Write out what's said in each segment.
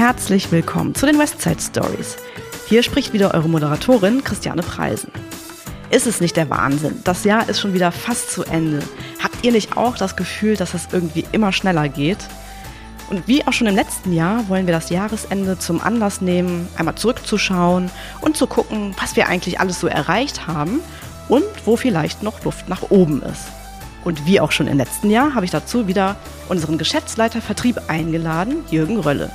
herzlich willkommen zu den Westside Stories. Hier spricht wieder eure Moderatorin Christiane Preisen. Ist es nicht der Wahnsinn? Das Jahr ist schon wieder fast zu Ende. Habt ihr nicht auch das Gefühl, dass es irgendwie immer schneller geht? Und wie auch schon im letzten Jahr wollen wir das Jahresende zum Anlass nehmen, einmal zurückzuschauen und zu gucken, was wir eigentlich alles so erreicht haben und wo vielleicht noch Luft nach oben ist. Und wie auch schon im letzten Jahr habe ich dazu wieder unseren Geschäftsleiter Vertrieb eingeladen, Jürgen Rölle.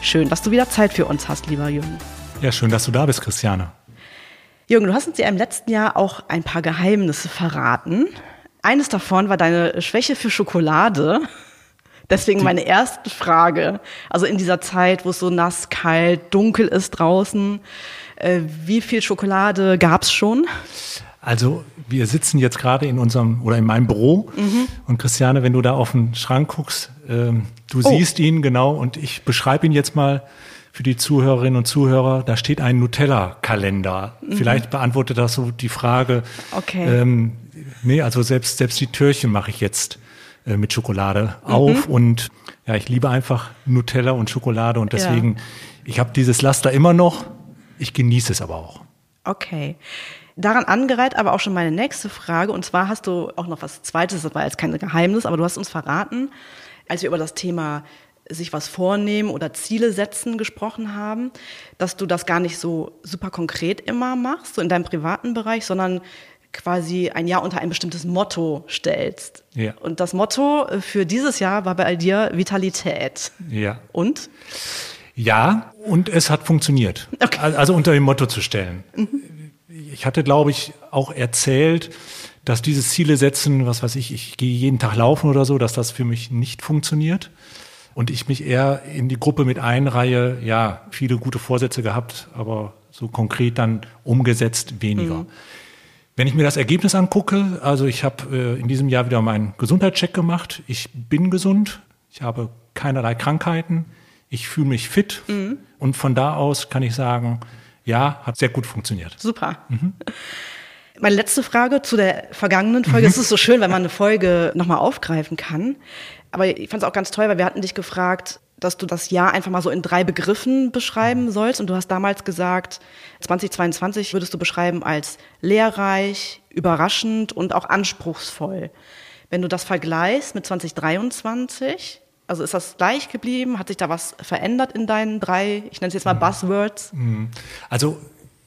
Schön, dass du wieder Zeit für uns hast, lieber Jürgen. Ja, schön, dass du da bist, Christiane. Jürgen, du hast uns ja im letzten Jahr auch ein paar Geheimnisse verraten. Eines davon war deine Schwäche für Schokolade. Deswegen meine erste Frage. Also in dieser Zeit, wo es so nass, kalt, dunkel ist draußen, äh, wie viel Schokolade gab's schon? Also wir sitzen jetzt gerade in unserem oder in meinem Büro mhm. und Christiane, wenn du da auf den Schrank guckst, ähm, du oh. siehst ihn genau und ich beschreibe ihn jetzt mal für die Zuhörerinnen und Zuhörer. Da steht ein Nutella-Kalender. Mhm. Vielleicht beantwortet das so die Frage. Okay. Ähm, nee, also selbst selbst die Türchen mache ich jetzt äh, mit Schokolade mhm. auf und ja, ich liebe einfach Nutella und Schokolade und deswegen, ja. ich habe dieses Laster immer noch, ich genieße es aber auch. Okay. Daran angereiht aber auch schon meine nächste Frage und zwar hast du auch noch was Zweites, das war jetzt kein Geheimnis, aber du hast uns verraten, als wir über das Thema sich was vornehmen oder Ziele setzen gesprochen haben, dass du das gar nicht so super konkret immer machst, so in deinem privaten Bereich, sondern quasi ein Jahr unter ein bestimmtes Motto stellst. Ja. Und das Motto für dieses Jahr war bei dir Vitalität. Ja. Und? Ja, und es hat funktioniert. Okay. Also unter dem Motto zu stellen. Mhm. Ich hatte, glaube ich, auch erzählt, dass dieses Ziele setzen, was weiß ich, ich gehe jeden Tag laufen oder so, dass das für mich nicht funktioniert. Und ich mich eher in die Gruppe mit einreihe, ja, viele gute Vorsätze gehabt, aber so konkret dann umgesetzt weniger. Mhm. Wenn ich mir das Ergebnis angucke, also ich habe äh, in diesem Jahr wieder meinen Gesundheitscheck gemacht. Ich bin gesund, ich habe keinerlei Krankheiten, ich fühle mich fit mhm. und von da aus kann ich sagen, ja, hat sehr gut funktioniert. Super. Mhm. Meine letzte Frage zu der vergangenen Folge. Mhm. Es ist so schön, wenn man eine Folge nochmal aufgreifen kann. Aber ich fand es auch ganz toll, weil wir hatten dich gefragt, dass du das Jahr einfach mal so in drei Begriffen beschreiben sollst. Und du hast damals gesagt, 2022 würdest du beschreiben als lehrreich, überraschend und auch anspruchsvoll. Wenn du das vergleichst mit 2023, also ist das gleich geblieben? Hat sich da was verändert in deinen drei, ich nenne es jetzt mal mhm. Buzzwords? Mhm. Also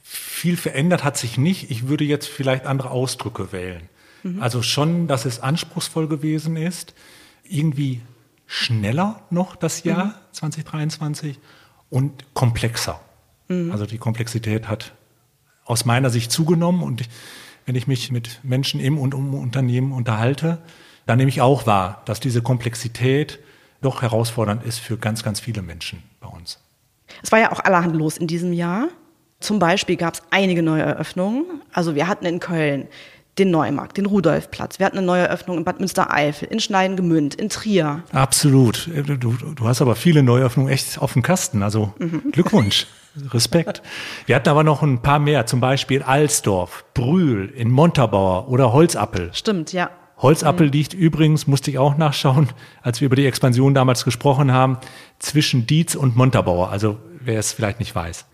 viel verändert hat sich nicht. Ich würde jetzt vielleicht andere Ausdrücke wählen. Mhm. Also schon, dass es anspruchsvoll gewesen ist, irgendwie schneller noch das Jahr mhm. 2023 und komplexer. Mhm. Also die Komplexität hat aus meiner Sicht zugenommen und wenn ich mich mit Menschen im und um Unternehmen unterhalte, dann nehme ich auch wahr, dass diese Komplexität doch herausfordernd ist für ganz, ganz viele Menschen bei uns. Es war ja auch allerhand los in diesem Jahr. Zum Beispiel gab es einige neue Eröffnungen. Also wir hatten in Köln den Neumarkt, den Rudolfplatz. Wir hatten eine neue Eröffnung in Bad Münstereifel, in Schneidengemünd, in Trier. Absolut. Du, du hast aber viele Neueröffnungen echt auf dem Kasten. Also mhm. Glückwunsch. Respekt. Wir hatten aber noch ein paar mehr, zum Beispiel Alsdorf, Brühl, in Montabaur oder Holzappel. Stimmt, ja. Holzappel mhm. liegt übrigens, musste ich auch nachschauen, als wir über die Expansion damals gesprochen haben, zwischen Dietz und Montabaur. Also wer es vielleicht nicht weiß.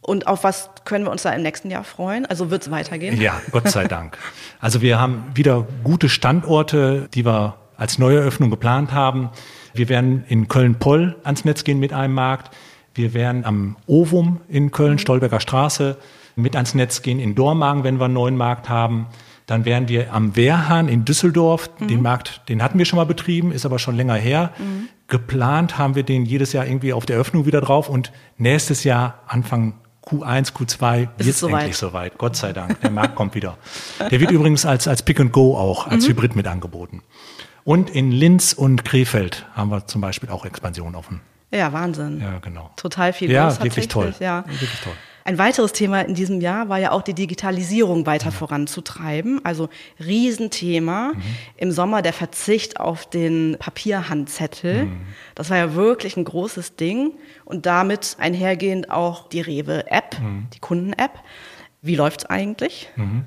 Und auf was können wir uns da im nächsten Jahr freuen? Also wird es weitergehen? Ja, Gott sei Dank. Also wir haben wieder gute Standorte, die wir als Neueröffnung geplant haben. Wir werden in Köln-Poll ans Netz gehen mit einem Markt. Wir werden am Ovum in Köln, Stolberger Straße, mit ans Netz gehen. In Dormagen, wenn wir einen neuen Markt haben. Dann wären wir am Wehrhahn in Düsseldorf. Mhm. Den Markt, den hatten wir schon mal betrieben, ist aber schon länger her. Mhm. Geplant haben wir den jedes Jahr irgendwie auf der Öffnung wieder drauf und nächstes Jahr Anfang Q1, Q2 wird es endlich soweit. Gott sei Dank. Der Markt kommt wieder. Der wird übrigens als, als Pick and Go auch, als mhm. Hybrid mit angeboten. Und in Linz und Krefeld haben wir zum Beispiel auch Expansion offen. Ja, Wahnsinn. Ja, genau. Total viel. Ja, wirklich toll. Ja. Wirklich toll. Ein weiteres Thema in diesem Jahr war ja auch die Digitalisierung weiter mhm. voranzutreiben. Also Riesenthema. Mhm. Im Sommer der Verzicht auf den Papierhandzettel. Mhm. Das war ja wirklich ein großes Ding. Und damit einhergehend auch die Rewe-App, mhm. die Kunden-App. Wie läuft's eigentlich? Mhm.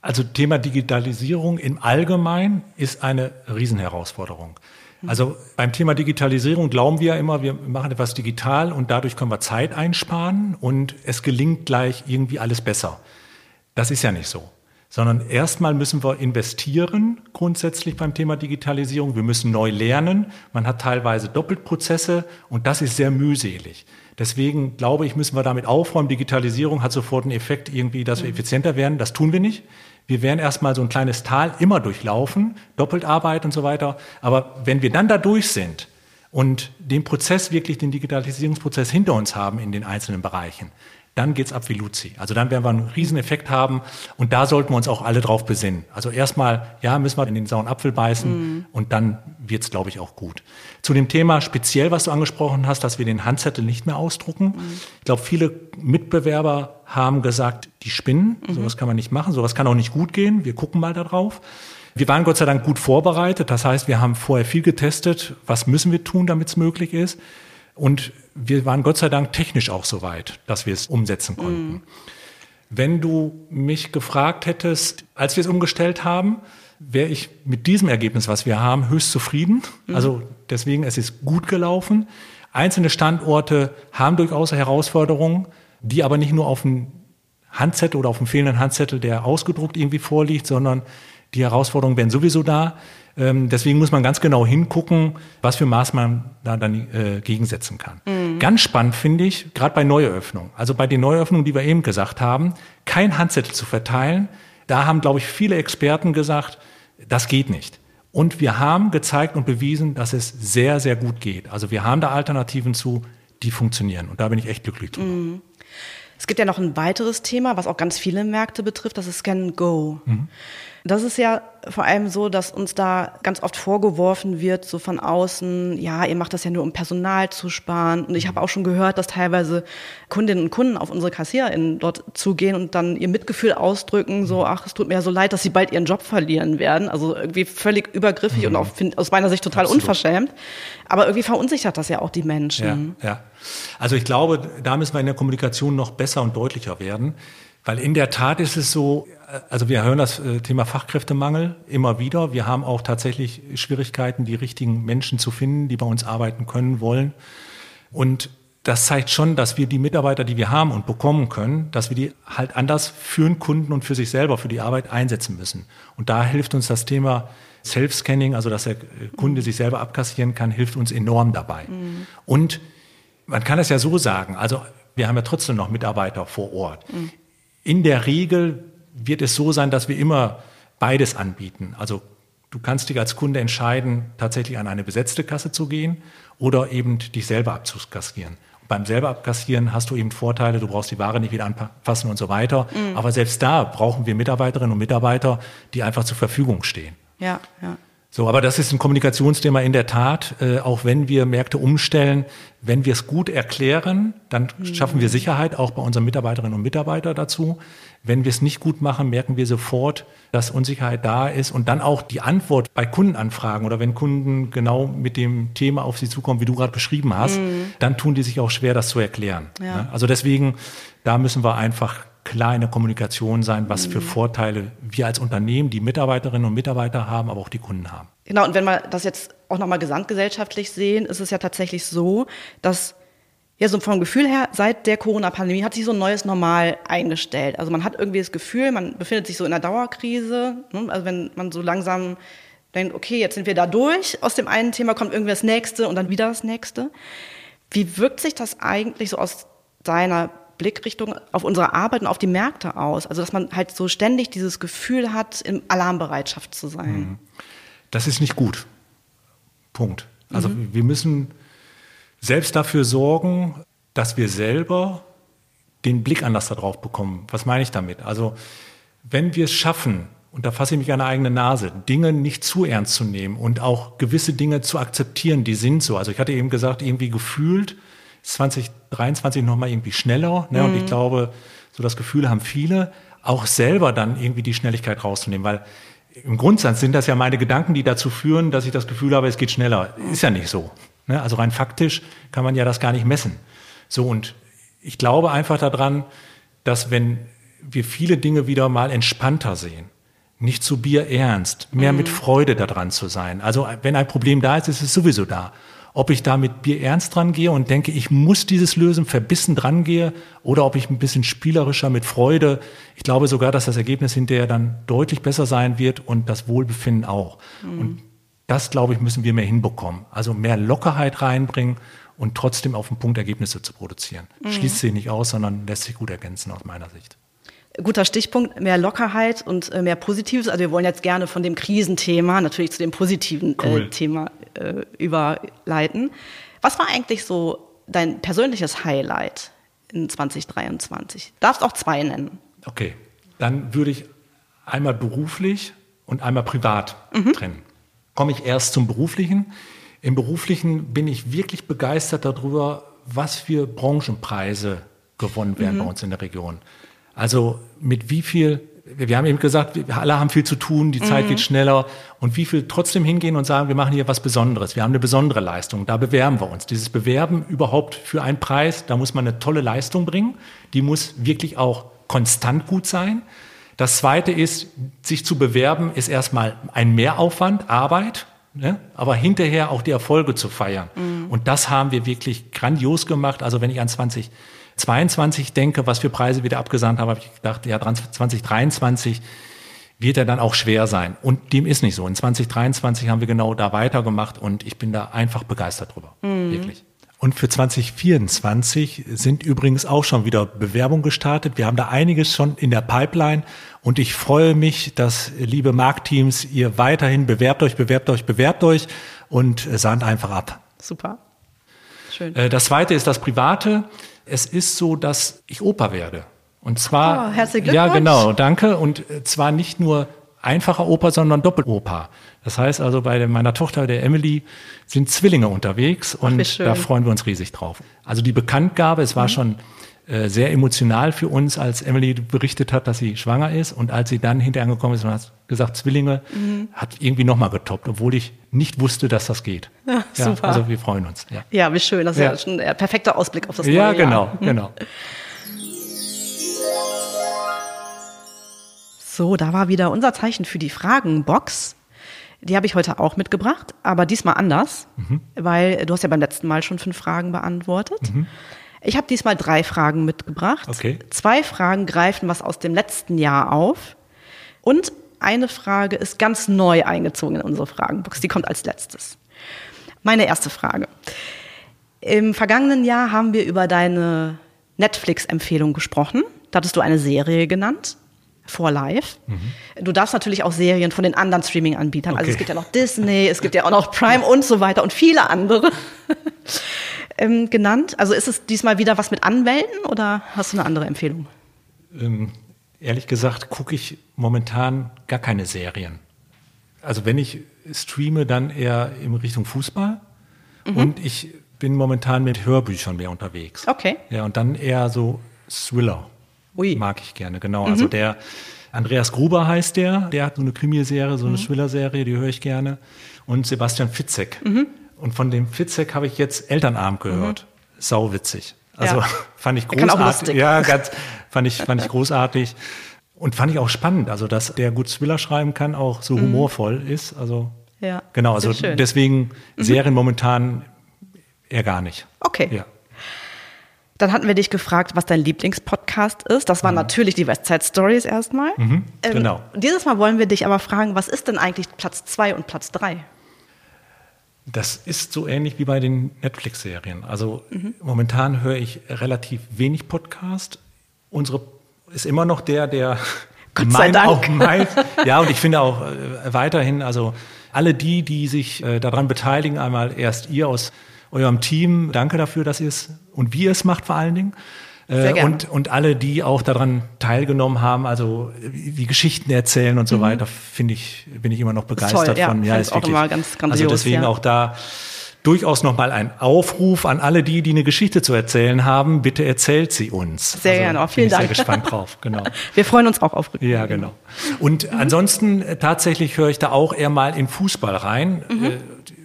Also Thema Digitalisierung im Allgemeinen ist eine Riesenherausforderung. Also beim Thema Digitalisierung glauben wir ja immer, wir machen etwas digital und dadurch können wir Zeit einsparen und es gelingt gleich irgendwie alles besser. Das ist ja nicht so sondern erstmal müssen wir investieren grundsätzlich beim Thema Digitalisierung. Wir müssen neu lernen. Man hat teilweise Doppelprozesse und das ist sehr mühselig. Deswegen glaube ich, müssen wir damit aufräumen. Digitalisierung hat sofort einen Effekt irgendwie, dass wir effizienter werden. Das tun wir nicht. Wir werden erstmal so ein kleines Tal immer durchlaufen, Doppeltarbeit und so weiter. Aber wenn wir dann da durch sind und den Prozess wirklich, den Digitalisierungsprozess hinter uns haben in den einzelnen Bereichen, dann geht's ab wie Luzi. Also dann werden wir einen Rieseneffekt haben und da sollten wir uns auch alle drauf besinnen. Also erstmal, ja, müssen wir in den sauren Apfel beißen mhm. und dann wird's, glaube ich, auch gut. Zu dem Thema speziell, was du angesprochen hast, dass wir den Handzettel nicht mehr ausdrucken. Mhm. Ich glaube, viele Mitbewerber haben gesagt, die spinnen, mhm. sowas kann man nicht machen, sowas kann auch nicht gut gehen, wir gucken mal da drauf. Wir waren Gott sei Dank gut vorbereitet, das heißt, wir haben vorher viel getestet, was müssen wir tun, damit es möglich ist. Und wir waren Gott sei Dank technisch auch so weit, dass wir es umsetzen konnten. Mhm. Wenn du mich gefragt hättest, als wir es umgestellt haben, wäre ich mit diesem Ergebnis, was wir haben, höchst zufrieden. Mhm. Also deswegen, es ist gut gelaufen. Einzelne Standorte haben durchaus Herausforderungen, die aber nicht nur auf dem Handzettel oder auf dem fehlenden Handzettel, der ausgedruckt irgendwie vorliegt, sondern die Herausforderungen wären sowieso da. Ähm, deswegen muss man ganz genau hingucken, was für Maßnahmen da dann äh, gegensetzen kann. Mhm. Ganz spannend finde ich, gerade bei Neueröffnungen, also bei den Neueröffnungen, die wir eben gesagt haben, kein Handzettel zu verteilen. Da haben, glaube ich, viele Experten gesagt, das geht nicht. Und wir haben gezeigt und bewiesen, dass es sehr, sehr gut geht. Also wir haben da Alternativen zu, die funktionieren. Und da bin ich echt glücklich drüber. Mhm. Es gibt ja noch ein weiteres Thema, was auch ganz viele Märkte betrifft, das ist Scan Go. Mhm. Das ist ja vor allem so, dass uns da ganz oft vorgeworfen wird, so von außen, ja, ihr macht das ja nur, um Personal zu sparen. Und ich habe auch schon gehört, dass teilweise Kundinnen und Kunden auf unsere KassiererInnen dort zugehen und dann ihr Mitgefühl ausdrücken, so, ach, es tut mir ja so leid, dass sie bald ihren Job verlieren werden. Also irgendwie völlig übergriffig mhm. und auch find, aus meiner Sicht total Absolut. unverschämt. Aber irgendwie verunsichert das ja auch die Menschen. Ja, ja. Also ich glaube, da müssen wir in der Kommunikation noch besser und deutlicher werden. Weil in der Tat ist es so, also wir hören das äh, Thema Fachkräftemangel immer wieder. Wir haben auch tatsächlich Schwierigkeiten, die richtigen Menschen zu finden, die bei uns arbeiten können, wollen. Und das zeigt schon, dass wir die Mitarbeiter, die wir haben und bekommen können, dass wir die halt anders für den Kunden und für sich selber, für die Arbeit einsetzen müssen. Und da hilft uns das Thema Self-Scanning, also dass der Kunde sich selber abkassieren kann, hilft uns enorm dabei. Mhm. Und man kann es ja so sagen, also wir haben ja trotzdem noch Mitarbeiter vor Ort. Mhm. In der Regel wird es so sein, dass wir immer beides anbieten. Also du kannst dich als Kunde entscheiden, tatsächlich an eine besetzte Kasse zu gehen oder eben dich selber abzukassieren. Beim selber abkassieren hast du eben Vorteile, du brauchst die Ware nicht wieder anfassen und so weiter. Mhm. Aber selbst da brauchen wir Mitarbeiterinnen und Mitarbeiter, die einfach zur Verfügung stehen. Ja, ja. So, aber das ist ein Kommunikationsthema in der Tat. Äh, auch wenn wir Märkte umstellen, wenn wir es gut erklären, dann schaffen wir Sicherheit auch bei unseren Mitarbeiterinnen und Mitarbeitern dazu. Wenn wir es nicht gut machen, merken wir sofort, dass Unsicherheit da ist und dann auch die Antwort bei Kundenanfragen oder wenn Kunden genau mit dem Thema auf sie zukommen, wie du gerade beschrieben hast, mhm. dann tun die sich auch schwer, das zu erklären. Ja. Ne? Also deswegen, da müssen wir einfach klar in der Kommunikation sein, was für mhm. Vorteile wir als Unternehmen, die Mitarbeiterinnen und Mitarbeiter haben, aber auch die Kunden haben. Genau, und wenn wir das jetzt auch nochmal gesamtgesellschaftlich sehen, ist es ja tatsächlich so, dass ja, so vom Gefühl her, seit der Corona-Pandemie hat sich so ein neues Normal eingestellt. Also man hat irgendwie das Gefühl, man befindet sich so in einer Dauerkrise. Ne? Also wenn man so langsam denkt, okay, jetzt sind wir da durch, aus dem einen Thema kommt irgendwie das nächste und dann wieder das nächste. Wie wirkt sich das eigentlich so aus deiner Blickrichtung auf unsere Arbeit und auf die Märkte aus. Also dass man halt so ständig dieses Gefühl hat, in Alarmbereitschaft zu sein. Mhm. Das ist nicht gut. Punkt. Also mhm. wir müssen selbst dafür sorgen, dass wir selber den Blick anders darauf bekommen. Was meine ich damit? Also wenn wir es schaffen, und da fasse ich mich an der eigene Nase, Dinge nicht zu ernst zu nehmen und auch gewisse Dinge zu akzeptieren, die sind so. Also ich hatte eben gesagt, irgendwie gefühlt 2023 nochmal irgendwie schneller. Ne? Mhm. Und ich mhm. glaube, so das Gefühl haben viele, auch selber dann irgendwie die Schnelligkeit rauszunehmen, weil im Grundsatz sind das ja meine Gedanken, die dazu führen, dass ich das Gefühl habe, es geht schneller. Ist ja nicht so. Ne? Also rein faktisch kann man ja das gar nicht messen. So und ich glaube einfach daran, dass wenn wir viele Dinge wieder mal entspannter sehen, nicht zu Bier ernst, mehr mit Freude daran zu sein. Also wenn ein Problem da ist, ist es sowieso da. Ob ich da mit Bier ernst dran gehe und denke, ich muss dieses lösen, verbissen dran gehe, oder ob ich ein bisschen spielerischer mit Freude. Ich glaube sogar, dass das Ergebnis hinterher dann deutlich besser sein wird und das Wohlbefinden auch. Und das, glaube ich, müssen wir mehr hinbekommen. Also mehr Lockerheit reinbringen und trotzdem auf den Punkt Ergebnisse zu produzieren. Schließt sich nicht aus, sondern lässt sich gut ergänzen aus meiner Sicht. Guter Stichpunkt, mehr Lockerheit und äh, mehr Positives. Also wir wollen jetzt gerne von dem Krisenthema natürlich zu dem positiven Cool. äh, Thema äh, überleiten. Was war eigentlich so dein persönliches Highlight in 2023? Darfst auch zwei nennen. Okay, dann würde ich einmal beruflich und einmal privat trennen. Komme ich erst zum beruflichen. Im beruflichen bin ich wirklich begeistert darüber, was für Branchenpreise gewonnen werden bei uns in der Region. Also mit wie viel, wir haben eben gesagt, wir alle haben viel zu tun, die Zeit geht schneller und wie viel trotzdem hingehen und sagen, wir machen hier was Besonderes, wir haben eine besondere Leistung, da bewerben wir uns. Dieses Bewerben überhaupt für einen Preis, da muss man eine tolle Leistung bringen, die muss wirklich auch konstant gut sein. Das zweite ist, sich zu bewerben, ist erstmal ein Mehraufwand, Arbeit, ne? aber hinterher auch die Erfolge zu feiern. Und das haben wir wirklich grandios gemacht. Also wenn ich an 2022 denke, was für Preise wir da abgesandt haben, habe ich gedacht, ja, 2023 wird er dann auch schwer sein. Und dem ist nicht so. In 2023 haben wir genau da weitergemacht und ich bin da einfach begeistert drüber. Wirklich. Und für 2024 sind übrigens auch schon wieder Bewerbungen gestartet. Wir haben da einiges schon in der Pipeline und ich freue mich, dass, liebe Marktteams, ihr weiterhin bewerbt euch, bewerbt euch, bewerbt euch und äh, sandt einfach ab. Super. Schön. Äh, Das zweite ist das Private. Es ist so, dass ich Opa werde. Und zwar. Oh, herzlichen Ja, Glückwunsch. genau, danke. Und äh, zwar nicht nur einfacher Opa, sondern Doppelopa. Das heißt also, bei meiner Tochter, der Emily, sind Zwillinge unterwegs und schön. da freuen wir uns riesig drauf. Also die Bekanntgabe, es war schon äh, sehr emotional für uns, als Emily berichtet hat, dass sie schwanger ist und als sie dann hinterher angekommen ist und hat gesagt, Zwillinge, Mhm. hat irgendwie nochmal getoppt, obwohl ich nicht wusste, dass das geht. Ja, super. Also wir freuen uns. Ja. Ja, wie schön. Das ist ja, Ja. schon ein perfekter Ausblick auf das neue Ja, Jahr. genau, genau. So, da war wieder unser Zeichen für die Fragenbox. Die habe ich heute auch mitgebracht, aber diesmal anders, Mhm. weil du hast ja beim letzten Mal schon fünf Fragen beantwortet. Ich habe diesmal drei Fragen mitgebracht. Okay. Zwei Fragen greifen was aus dem letzten Jahr auf und eine Frage ist ganz neu eingezogen in unsere Fragenbox. Die kommt als letztes. Meine erste Frage. Im vergangenen Jahr haben wir über deine Netflix-Empfehlung gesprochen. Da hattest du eine Serie genannt, For Life. Du darfst natürlich auch Serien von den anderen Streaming-Anbietern. Also Okay. es gibt ja noch Disney, es gibt ja auch noch Prime und so weiter und viele andere ähm, genannt. Also ist es diesmal wieder was mit Anwälten oder hast du eine andere Empfehlung? Ähm, ehrlich gesagt gucke ich momentan gar keine Serien. Also wenn ich streame, dann eher in Richtung Fußball. Mhm. Und ich bin momentan mit Hörbüchern mehr unterwegs. Okay. Ja, und dann eher so Thriller. Ui. Mag ich gerne, genau. Mhm. Also der Andreas Gruber heißt der, der hat so eine Krimiserie, so eine Mhm. Thriller-Serie, die höre ich gerne. Und Sebastian Fitzek. Mhm. Und von dem Fitzek habe ich jetzt Elternabend gehört. Sau witzig. Also Ja. fand ich großartig. Ja, ganz, fand ich, fand ich großartig. Und fand ich auch spannend, also dass der gut Thriller schreiben kann, auch so humorvoll ist. Also Mhm. Ja, genau, also schön. Mhm. deswegen Serien momentan eher gar nicht. Okay. Ja. Dann hatten wir dich gefragt, was dein Lieblingspodcast ist. Das waren natürlich die Westside Stories erstmal. Ähm, genau. Dieses Mal wollen wir dich aber fragen, was ist denn eigentlich Platz zwei und Platz drei? Das ist so ähnlich wie bei den Netflix-Serien. Also Mhm. momentan höre ich relativ wenig Podcast. Unsere ist immer noch der, der Gott sei Dank. auch meint. Ja, und ich finde auch äh, weiterhin, also alle die, die sich äh, daran beteiligen, einmal erst ihr aus eurem Team, danke dafür, dass ihr es und wie ihr es macht vor allen Dingen. Äh, und, und alle, die auch daran teilgenommen haben, also die Geschichten erzählen und so weiter, finde ich, bin ich immer noch begeistert Mhm. toll, ja. von. Fand ich auch immer ganz grandios, Also deswegen ja. auch da durchaus nochmal ein Aufruf an alle die, die eine Geschichte zu erzählen haben. Bitte erzählt sie uns. Sehr gerne, auch vielen bin ich Dank. Sehr gespannt drauf, genau. Wir freuen uns auch auf Rückmeldungen. Ja, genau. Und ansonsten äh, tatsächlich höre ich da auch eher mal in Fußball rein. Mhm.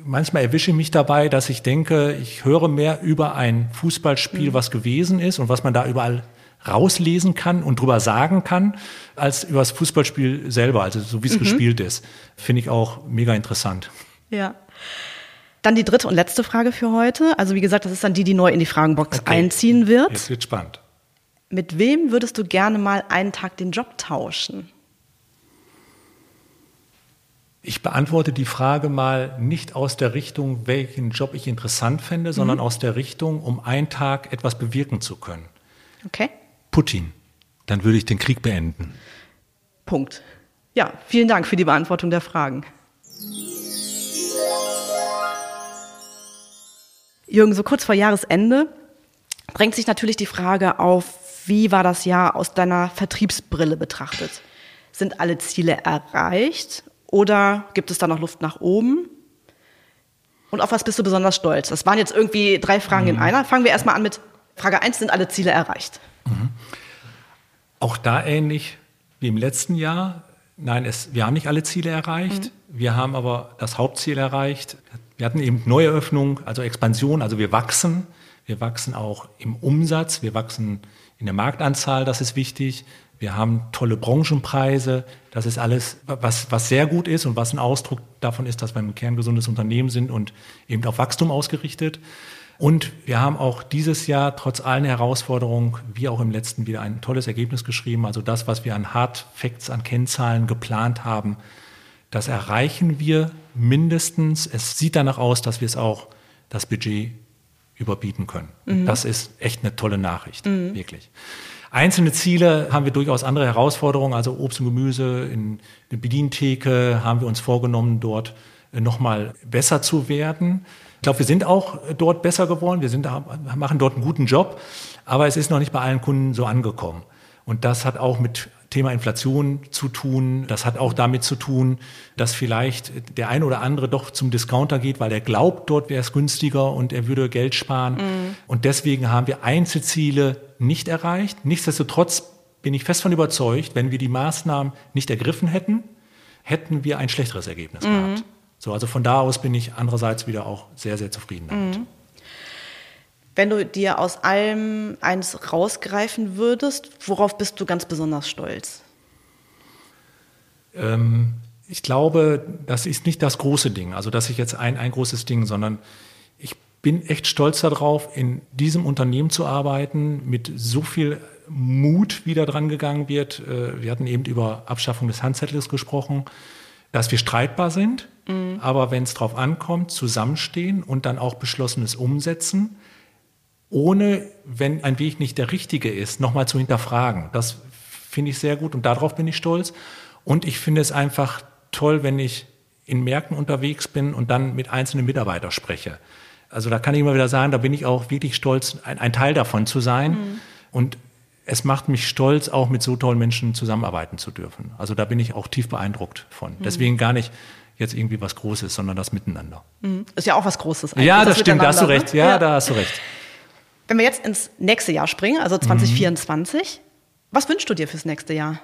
Manchmal erwische ich mich dabei, dass ich denke, ich höre mehr über ein Mhm. Fußballspiel, was gewesen ist und was man da überall rauslesen kann und drüber sagen kann, als über das Fußballspiel selber, also so wie es mhm. gespielt ist. Finde ich auch mega interessant. Ja. Dann die dritte und letzte Frage für heute. Also wie gesagt, das ist dann die, die neu in die Fragenbox okay. einziehen wird. Jetzt wird spannend. Mit wem würdest du gerne mal einen Tag den Job tauschen? Ich beantworte die Frage mal nicht aus der Richtung, welchen Job ich interessant fände, sondern mhm. aus der Richtung, um einen Tag etwas bewirken zu können. Okay. Putin. Dann würde ich den Krieg beenden. Punkt. Ja, vielen Dank für die Beantwortung der Fragen. Jürgen, so kurz vor Jahresende drängt sich natürlich die Frage auf, wie war das Jahr aus deiner Vertriebsbrille betrachtet? Sind alle Ziele erreicht oder gibt es da noch Luft nach oben? Und auf was bist du besonders stolz? Das waren jetzt irgendwie drei Fragen mhm. in einer. Fangen wir erstmal an mit Frage 1, sind alle Ziele erreicht? Mhm. Auch da ähnlich wie im letzten Jahr. Nein, es, wir haben nicht alle Ziele erreicht. Mhm. Wir haben aber das Hauptziel erreicht. Wir hatten eben Neueröffnung, also Expansion, also wir wachsen. Wir wachsen auch im Umsatz, wir wachsen in der Marktanzahl, das ist wichtig. Wir haben tolle Branchenpreise. Das ist alles, was, was sehr gut ist und was ein Ausdruck davon ist, dass wir ein kerngesundes Unternehmen sind und eben auf Wachstum ausgerichtet. Und wir haben auch dieses Jahr trotz allen Herausforderungen, wie auch im letzten, wieder ein tolles Ergebnis geschrieben. Also das, was wir an Hard Facts, an Kennzahlen geplant haben, das erreichen wir mindestens. Es sieht danach aus, dass wir es auch das Budget überbieten können. Mhm. Das ist echt eine tolle Nachricht, mhm. wirklich. Einzelne Ziele haben wir durchaus andere Herausforderungen, also Obst und Gemüse in der Bedientheke haben wir uns vorgenommen, dort nochmal besser zu werden. Ich glaube, wir sind auch dort besser geworden, wir sind, machen dort einen guten Job, aber es ist noch nicht bei allen Kunden so angekommen. Und das hat auch mit Thema Inflation zu tun. Das hat auch damit zu tun, dass vielleicht der ein oder andere doch zum Discounter geht, weil er glaubt, dort wäre es günstiger und er würde Geld sparen. Mhm. Und deswegen haben wir Einzelziele nicht erreicht. Nichtsdestotrotz bin ich fest von überzeugt, wenn wir die Maßnahmen nicht ergriffen hätten, hätten wir ein schlechteres Ergebnis mhm. gehabt. So, also von da aus bin ich andererseits wieder auch sehr, sehr zufrieden damit. Mhm. Wenn du dir aus allem eins rausgreifen würdest, worauf bist du ganz besonders stolz? Ähm, ich glaube, das ist nicht das große Ding, also dass ich jetzt ein, ein großes Ding, sondern ich bin echt stolz darauf, in diesem Unternehmen zu arbeiten, mit so viel Mut, wie da dran gegangen wird. Äh, wir hatten eben über Abschaffung des Handzettels gesprochen, dass wir streitbar sind, mhm. aber wenn es darauf ankommt, zusammenstehen und dann auch Beschlossenes umsetzen ohne, wenn ein Weg nicht der richtige ist, nochmal zu hinterfragen. Das finde ich sehr gut und darauf bin ich stolz. Und ich finde es einfach toll, wenn ich in Märkten unterwegs bin und dann mit einzelnen Mitarbeitern spreche. Also da kann ich immer wieder sagen, da bin ich auch wirklich stolz, ein, ein Teil davon zu sein. Mhm. Und es macht mich stolz, auch mit so tollen Menschen zusammenarbeiten zu dürfen. Also da bin ich auch tief beeindruckt von. Mhm. Deswegen gar nicht jetzt irgendwie was Großes, sondern das Miteinander. Mhm. Ist ja auch was Großes. Eigentlich, ja, das, das stimmt, da hast du recht. Ja, ja, da hast du recht. Wenn wir jetzt ins nächste Jahr springen, also 2024, mhm. was wünschst du dir fürs nächste Jahr?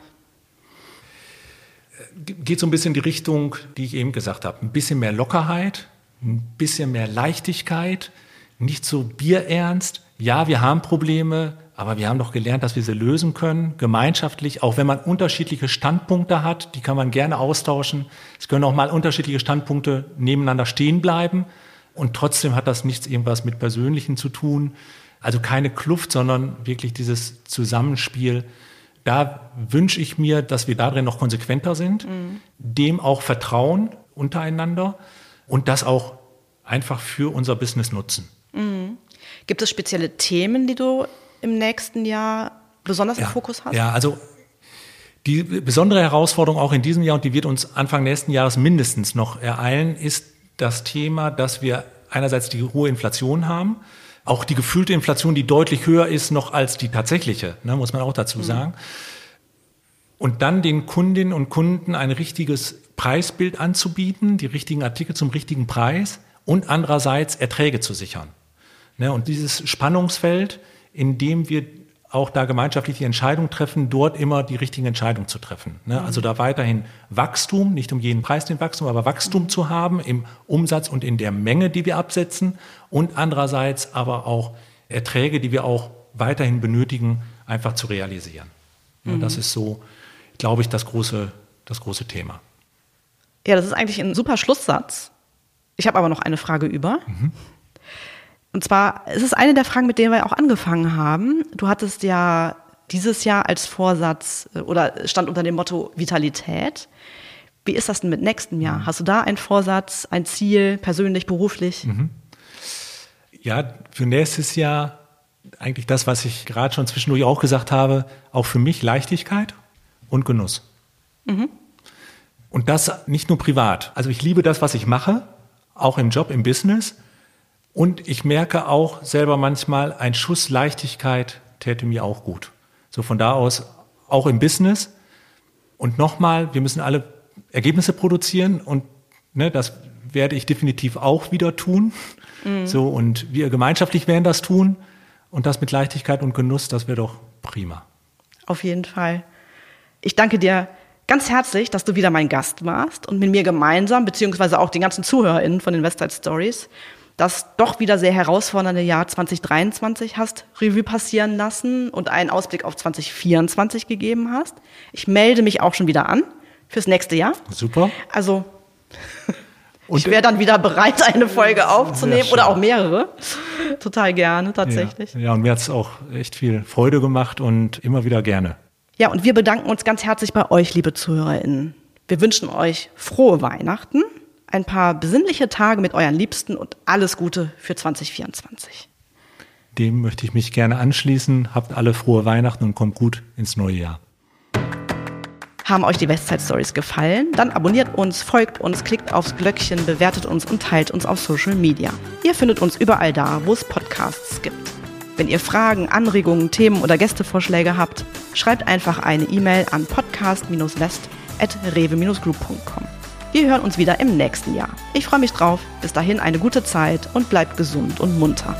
Geht so ein bisschen in die Richtung, die ich eben gesagt habe. Ein bisschen mehr Lockerheit, ein bisschen mehr Leichtigkeit, nicht so bierernst. Ja, wir haben Probleme, aber wir haben doch gelernt, dass wir sie lösen können, gemeinschaftlich, auch wenn man unterschiedliche Standpunkte hat, die kann man gerne austauschen. Es können auch mal unterschiedliche Standpunkte nebeneinander stehen bleiben und trotzdem hat das nichts irgendwas mit Persönlichen zu tun. Also keine Kluft, sondern wirklich dieses Zusammenspiel. Da wünsche ich mir, dass wir darin noch konsequenter sind, mhm. dem auch vertrauen untereinander und das auch einfach für unser Business nutzen. Mhm. Gibt es spezielle Themen, die du im nächsten Jahr besonders ja, im Fokus hast? Ja, also die besondere Herausforderung auch in diesem Jahr und die wird uns Anfang nächsten Jahres mindestens noch ereilen, ist das Thema, dass wir einerseits die hohe Inflation haben auch die gefühlte Inflation, die deutlich höher ist noch als die tatsächliche, ne, muss man auch dazu mhm. sagen. Und dann den Kundinnen und Kunden ein richtiges Preisbild anzubieten, die richtigen Artikel zum richtigen Preis und andererseits Erträge zu sichern. Ne, und dieses Spannungsfeld, in dem wir auch da gemeinschaftlich die Entscheidung treffen, dort immer die richtigen Entscheidungen zu treffen. Ne? Also da weiterhin Wachstum, nicht um jeden Preis den Wachstum, aber Wachstum zu haben im Umsatz und in der Menge, die wir absetzen und andererseits aber auch Erträge, die wir auch weiterhin benötigen, einfach zu realisieren. Mhm. Das ist so, glaube ich, das große, das große Thema. Ja, das ist eigentlich ein super Schlusssatz. Ich habe aber noch eine Frage über. Mhm. Und zwar, es ist eine der Fragen, mit denen wir auch angefangen haben. Du hattest ja dieses Jahr als Vorsatz äh, oder stand unter dem Motto Vitalität. Wie ist das denn mit nächstem Jahr? Hast du da einen Vorsatz, ein Ziel, persönlich, beruflich? Mhm. Ja, für nächstes Jahr eigentlich das, was ich gerade schon zwischendurch auch gesagt habe, auch für mich Leichtigkeit und Genuss. Mhm. Und das nicht nur privat. Also ich liebe das, was ich mache, auch im Job, im Business. Und ich merke auch selber manchmal, ein Schuss Leichtigkeit täte mir auch gut. So von da aus auch im Business. Und nochmal, wir müssen alle Ergebnisse produzieren und ne, das werde ich definitiv auch wieder tun. Mhm. So und wir gemeinschaftlich werden das tun und das mit Leichtigkeit und Genuss, das wäre doch prima. Auf jeden Fall. Ich danke dir ganz herzlich, dass du wieder mein Gast warst und mit mir gemeinsam, beziehungsweise auch den ganzen ZuhörerInnen von den Westside Stories, das doch wieder sehr herausfordernde Jahr 2023 hast Revue passieren lassen und einen Ausblick auf 2024 gegeben hast. Ich melde mich auch schon wieder an fürs nächste Jahr. Super. Also und ich wäre dann wieder bereit, eine Folge aufzunehmen oder auch mehrere. Total gerne, tatsächlich. Ja, ja und mir hat es auch echt viel Freude gemacht und immer wieder gerne. Ja, und wir bedanken uns ganz herzlich bei euch, liebe ZuhörerInnen. Wir wünschen euch frohe Weihnachten, ein paar besinnliche Tage mit euren Liebsten und alles Gute für 2024. Dem möchte ich mich gerne anschließen. Habt alle frohe Weihnachten und kommt gut ins neue Jahr. Haben euch die Westside Stories gefallen? Dann abonniert uns, folgt uns, klickt aufs Glöckchen, bewertet uns und teilt uns auf Social Media. Ihr findet uns überall da, wo es Podcasts gibt. Wenn ihr Fragen, Anregungen, Themen oder Gästevorschläge habt, schreibt einfach eine E-Mail an podcast-west.rewe-group.com. Wir hören uns wieder im nächsten Jahr. Ich freue mich drauf. Bis dahin eine gute Zeit und bleibt gesund und munter.